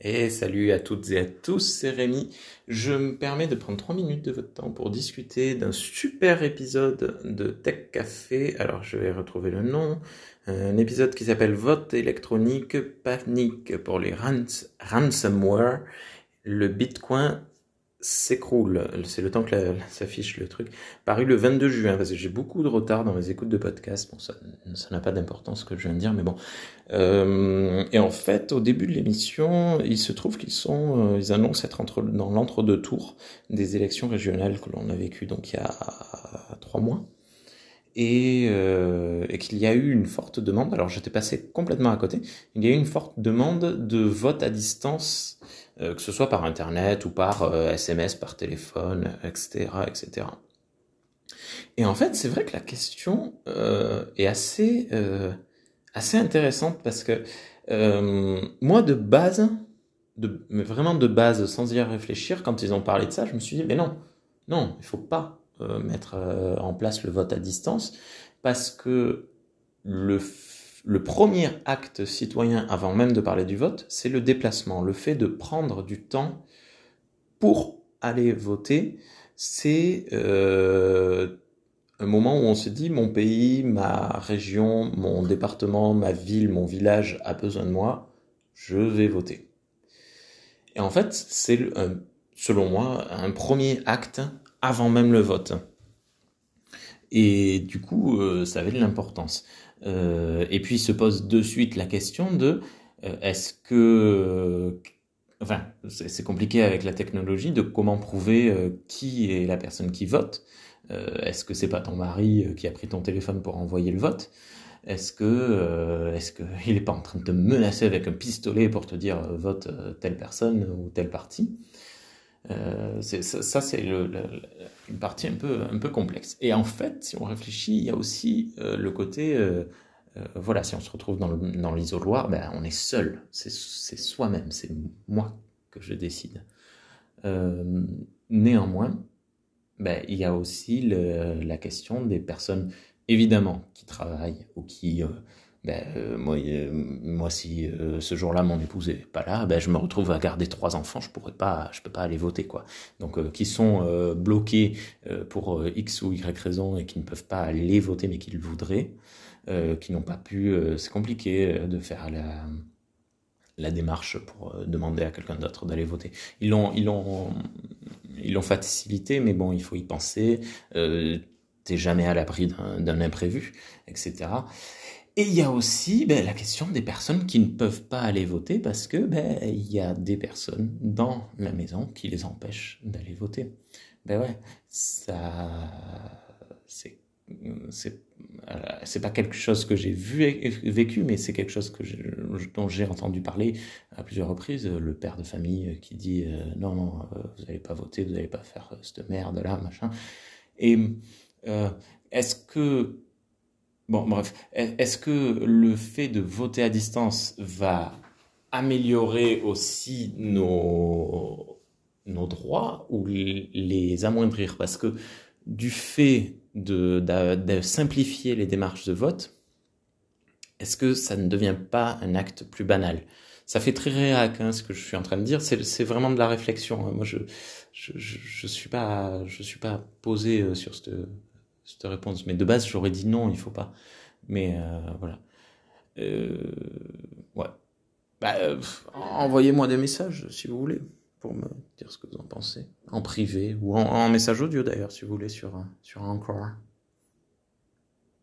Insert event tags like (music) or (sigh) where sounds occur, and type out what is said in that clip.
Et salut à toutes et à tous, c'est Rémi. Je me permets de prendre 3 minutes de votre temps pour discuter d'un super épisode de Tech Café. Alors je vais retrouver le nom. Un épisode qui s'appelle Vote électronique, panique pour les ransomware. Le Bitcoin s'écroule. C'est le temps que s'affiche le truc. Paru le 22 juin, parce que j'ai beaucoup de retard dans mes écoutes de podcast. Bon, ça n'a pas d'importance ce que je viens de dire, mais bon. Euh, et en fait, au début de l'émission, il se trouve qu'ils sont, euh, ils annoncent être entre, dans l'entre-deux tours des élections régionales que l'on a vécues donc il y a trois mois. Et, euh, et qu'il y a eu une forte demande. Alors j'étais passé complètement à côté. Il y a eu une forte demande de vote à distance euh, que ce soit par Internet ou par SMS, euh, par téléphone, etc. etc. Et en fait, c'est vrai que la question est assez, assez intéressante parce que moi, de base, mais vraiment de base, sans y réfléchir, quand ils ont parlé de ça, je me suis dit, mais non, non, il faut pas mettre en place le vote à distance parce que le le premier acte citoyen, avant même de parler du vote, c'est le déplacement, le fait de prendre du temps pour aller voter. C'est euh, un moment où on se dit mon pays, ma région, mon département, ma ville, mon village a besoin de moi, je vais voter. Et en fait, c'est selon moi un premier acte avant même le vote. Et du coup, euh, ça avait de l'importance. Euh, et puis se pose de suite la question de euh, est-ce que enfin, c'est compliqué avec la technologie de comment prouver qui est la personne qui vote. est-ce que c'est pas ton mari qui a pris ton téléphone pour envoyer le vote? Est-ce que, est-ce qu'il (laughs) est pas en train de te menacer avec un pistolet pour te dire vote telle personne ou tel parti euh, ça, c'est une partie un peu, complexe. Et en fait, si on réfléchit, il y a aussi euh, le côté, euh, voilà, si on se retrouve dans l'isoloir, ben, on est seul, c'est soi-même, c'est moi que je décide. néanmoins, ben, il y a aussi la question des personnes, évidemment, qui travaillent ou qui ben, euh, moi, euh, moi, si euh, ce jour-là mon épouse est pas là, ben, je me retrouve à garder trois enfants, je pourrais pas, je peux pas aller voter quoi. Donc, qui sont bloqués pour x ou y raison et qui ne peuvent pas aller voter mais qui le voudraient, qui n'ont pas pu, c'est compliqué de faire la la démarche pour demander à quelqu'un d'autre d'aller voter. Ils l'ont, ils l'ont, ils l'ont facilité, mais bon, il faut y penser. T'es jamais à l'abri d'un imprévu, etc. Et il y a aussi ben, la question des personnes qui ne peuvent pas aller voter parce que ben, il y a des personnes dans la maison qui les empêchent d'aller voter. Ben ouais, ça, c'est, c'est, c'est pas quelque chose que j'ai vu vécu, mais c'est quelque chose dont j'ai entendu parler à plusieurs reprises. Le père de famille qui dit euh, non euh, vous n'allez pas voter, vous n'allez pas faire cette merde là, machin. Et euh, est-ce que Bon, bref, est-ce que le fait de voter à distance va améliorer aussi nos, nos droits ou les amoindrir? Parce que du fait de, de, simplifier les démarches de vote, est-ce que ça ne devient pas un acte plus banal? Ça fait très réac, hein, ce que je suis en train de dire. C'est vraiment de la réflexion. Hein. Moi, je je, je, suis pas je suis pas posé euh, sur cette cette réponse. Mais de base, j'aurais dit non, il faut pas. Mais euh, voilà. Euh, ouais. Bah, euh, envoyez-moi des messages si vous voulez pour me dire ce que vous en pensez en privé ou en, en message audio d'ailleurs si vous voulez sur sur encore.